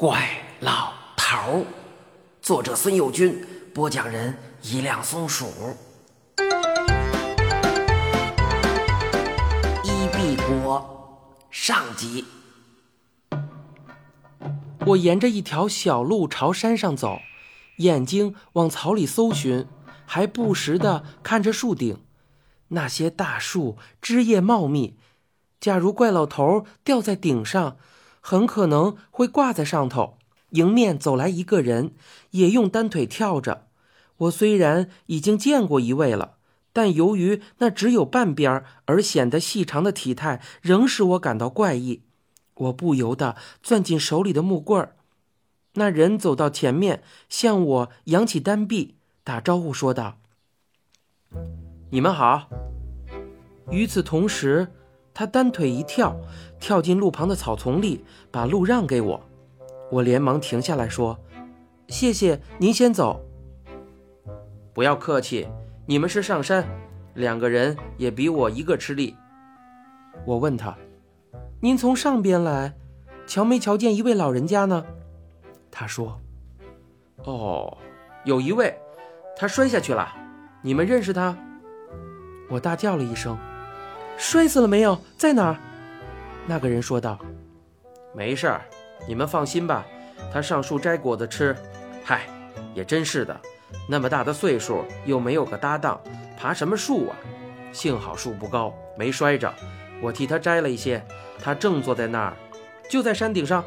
怪老头儿，作者孙幼军，播讲人一辆松鼠。伊碧国上集。我沿着一条小路朝山上走，眼睛往草里搜寻，还不时地看着树顶。那些大树枝叶茂密，假如怪老头掉在顶上。很可能会挂在上头。迎面走来一个人，也用单腿跳着。我虽然已经见过一位了，但由于那只有半边而显得细长的体态，仍使我感到怪异。我不由得攥紧手里的木棍儿。那人走到前面，向我扬起单臂，打招呼说道：“你们好。”与此同时。他单腿一跳，跳进路旁的草丛里，把路让给我。我连忙停下来说：“谢谢，您先走。”不要客气，你们是上山，两个人也比我一个吃力。我问他：“您从上边来，瞧没瞧见一位老人家呢？”他说：“哦，有一位，他摔下去了。你们认识他？”我大叫了一声。摔死了没有？在哪儿？那个人说道：“没事儿，你们放心吧。他上树摘果子吃。嗨，也真是的，那么大的岁数又没有个搭档，爬什么树啊？幸好树不高，没摔着。我替他摘了一些。他正坐在那儿，就在山顶上。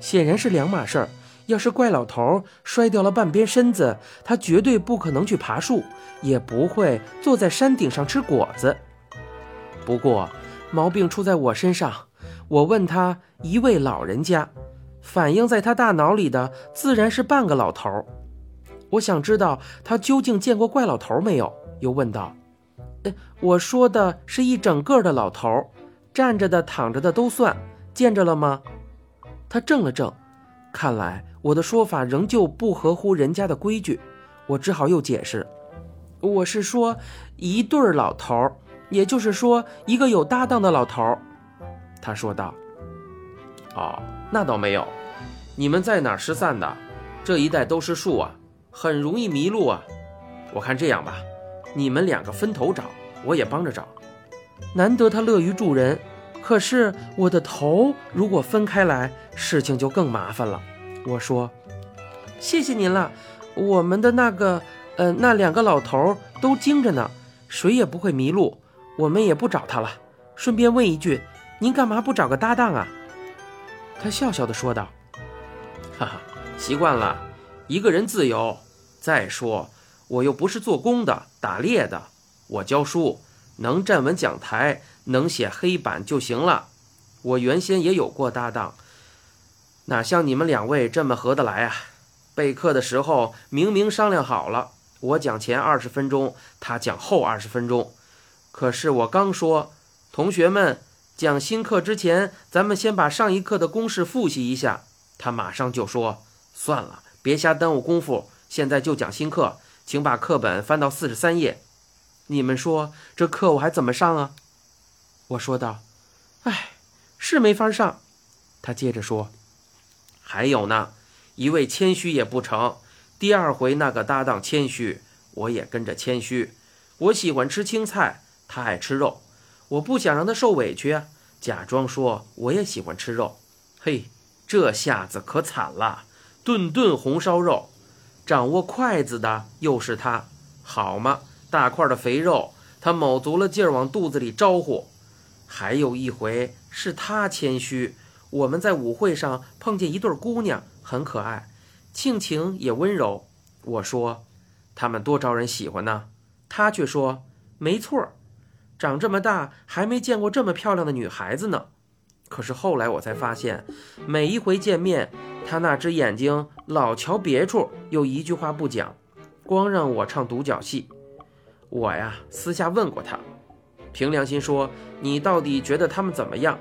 显然是两码事儿。要是怪老头摔掉了半边身子，他绝对不可能去爬树，也不会坐在山顶上吃果子。”不过，毛病出在我身上。我问他一位老人家，反映在他大脑里的自然是半个老头。我想知道他究竟见过怪老头没有？又问道：“哎，我说的是一整个的老头，站着的、躺着的都算，见着了吗？”他怔了怔，看来我的说法仍旧不合乎人家的规矩。我只好又解释：“我是说一对老头。”也就是说，一个有搭档的老头儿，他说道：“哦，那倒没有。你们在哪儿失散的？这一带都是树啊，很容易迷路啊。我看这样吧，你们两个分头找，我也帮着找。难得他乐于助人，可是我的头如果分开来，事情就更麻烦了。”我说：“谢谢您了，我们的那个……呃，那两个老头都精着呢，谁也不会迷路。”我们也不找他了。顺便问一句，您干嘛不找个搭档啊？他笑笑的说道：“哈哈，习惯了，一个人自由。再说，我又不是做工的、打猎的，我教书，能站稳讲台，能写黑板就行了。我原先也有过搭档，哪像你们两位这么合得来啊？备课的时候明明商量好了，我讲前二十分钟，他讲后二十分钟。”可是我刚说，同学们讲新课之前，咱们先把上一课的公式复习一下。他马上就说：“算了，别瞎耽误功夫，现在就讲新课，请把课本翻到四十三页。”你们说这课我还怎么上啊？我说道：“哎，是没法上。”他接着说：“还有呢，一味谦虚也不成。第二回那个搭档谦虚，我也跟着谦虚。我喜欢吃青菜。”他爱吃肉，我不想让他受委屈，假装说我也喜欢吃肉。嘿，这下子可惨了，顿顿红烧肉，掌握筷子的又是他，好吗？大块的肥肉，他卯足了劲儿往肚子里招呼。还有一回是他谦虚，我们在舞会上碰见一对姑娘，很可爱，性情也温柔。我说，他们多招人喜欢呢，他却说，没错儿。长这么大还没见过这么漂亮的女孩子呢，可是后来我才发现，每一回见面，她那只眼睛老瞧别处，又一句话不讲，光让我唱独角戏。我呀，私下问过她，凭良心说，你到底觉得他们怎么样？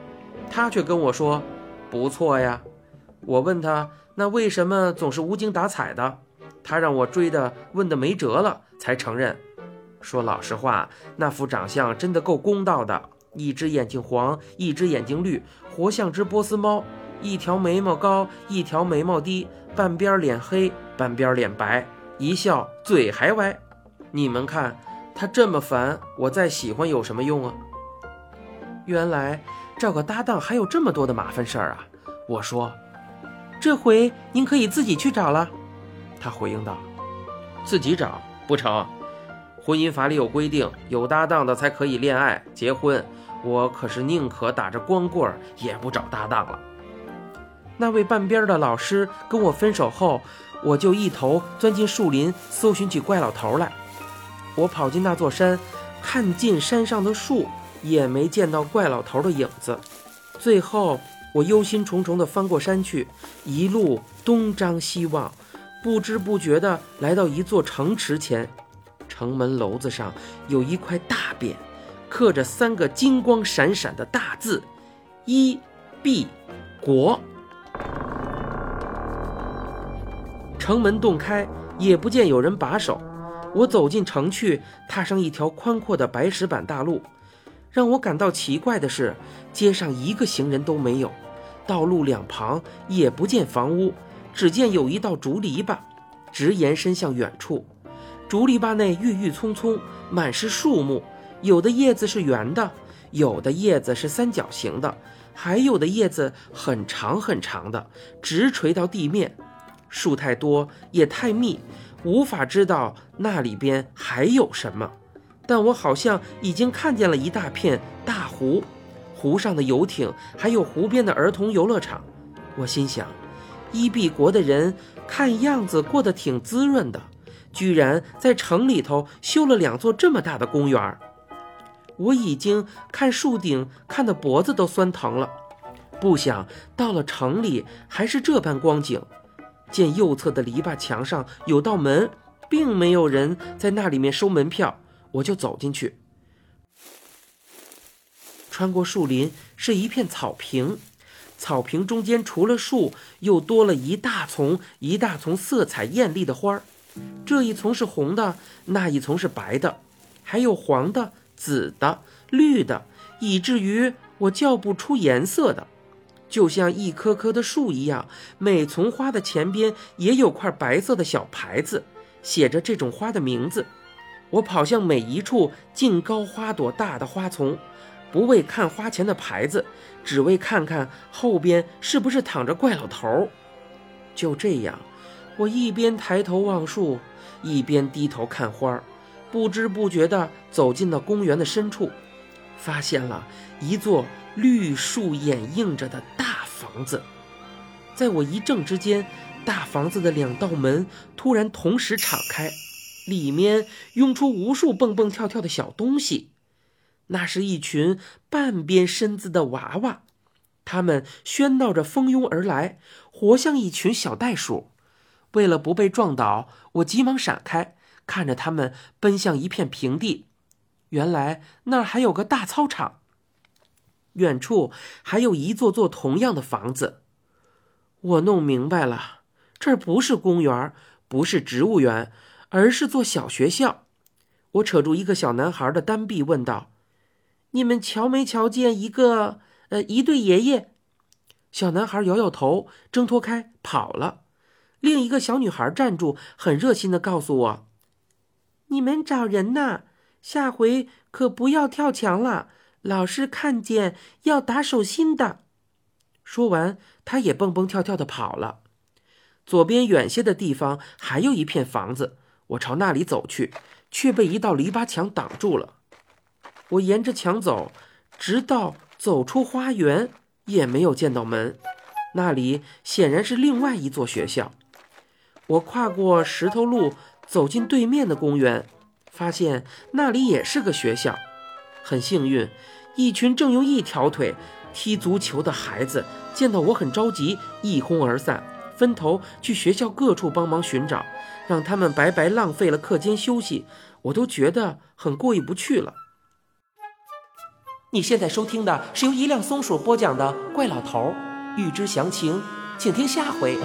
她却跟我说，不错呀。我问她，那为什么总是无精打采的？她让我追的问的没辙了，才承认。说老实话，那副长相真的够公道的，一只眼睛黄，一只眼睛绿，活像只波斯猫，一条眉毛高，一条眉毛低，半边脸黑，半边脸白，一笑嘴还歪。你们看，他这么烦，我再喜欢有什么用啊？原来找个搭档还有这么多的麻烦事儿啊！我说，这回您可以自己去找了。他回应道：“自己找不成，婚姻法里有规定，有搭档的才可以恋爱结婚。我可是宁可打着光棍儿也不找搭档了。”那位半边的老师跟我分手后，我就一头钻进树林，搜寻起怪老头来。我跑进那座山，看尽山上的树，也没见到怪老头的影子。最后，我忧心忡忡地翻过山去，一路东张西望，不知不觉地来到一座城池前。城门楼子上有一块大匾，刻着三个金光闪闪的大字：“一必国。”城门洞开，也不见有人把守。我走进城去，踏上一条宽阔的白石板大路。让我感到奇怪的是，街上一个行人都没有，道路两旁也不见房屋，只见有一道竹篱笆，直延伸向远处。竹篱笆内郁郁葱葱，满是树木，有的叶子是圆的，有的叶子是三角形的，还有的叶子很长很长的，直垂到地面。树太多也太密。无法知道那里边还有什么，但我好像已经看见了一大片大湖，湖上的游艇，还有湖边的儿童游乐场。我心想，伊比国的人看样子过得挺滋润的，居然在城里头修了两座这么大的公园。我已经看树顶看得脖子都酸疼了，不想到了城里还是这般光景。见右侧的篱笆墙上有道门，并没有人在那里面收门票，我就走进去。穿过树林是一片草坪，草坪中间除了树，又多了一大丛一大丛色彩艳丽的花儿。这一丛是红的，那一丛是白的，还有黄的、紫的、绿的，以至于我叫不出颜色的。就像一棵棵的树一样，每丛花的前边也有块白色的小牌子，写着这种花的名字。我跑向每一处净高花朵大的花丛，不为看花前的牌子，只为看看后边是不是躺着怪老头。就这样，我一边抬头望树，一边低头看花儿，不知不觉地走进了公园的深处，发现了一座。绿树掩映着的大房子，在我一怔之间，大房子的两道门突然同时敞开，里面涌出无数蹦蹦跳跳的小东西。那是一群半边身子的娃娃，他们喧闹着蜂拥而来，活像一群小袋鼠。为了不被撞倒，我急忙闪开，看着他们奔向一片平地。原来那儿还有个大操场。远处还有一座座同样的房子，我弄明白了，这儿不是公园，不是植物园，而是座小学校。我扯住一个小男孩的单臂，问道：“你们瞧没瞧见一个呃一对爷爷？”小男孩摇摇头，挣脱开跑了。另一个小女孩站住，很热心的告诉我：“你们找人呐，下回可不要跳墙了。”老师看见要打手心的。说完，他也蹦蹦跳跳的跑了。左边远些的地方还有一片房子，我朝那里走去，却被一道篱笆墙挡住了。我沿着墙走，直到走出花园，也没有见到门。那里显然是另外一座学校。我跨过石头路，走进对面的公园，发现那里也是个学校。很幸运，一群正用一条腿踢足球的孩子见到我很着急，一哄而散，分头去学校各处帮忙寻找，让他们白白浪费了课间休息，我都觉得很过意不去了。你现在收听的是由一辆松鼠播讲的《怪老头》，欲知详情，请听下回。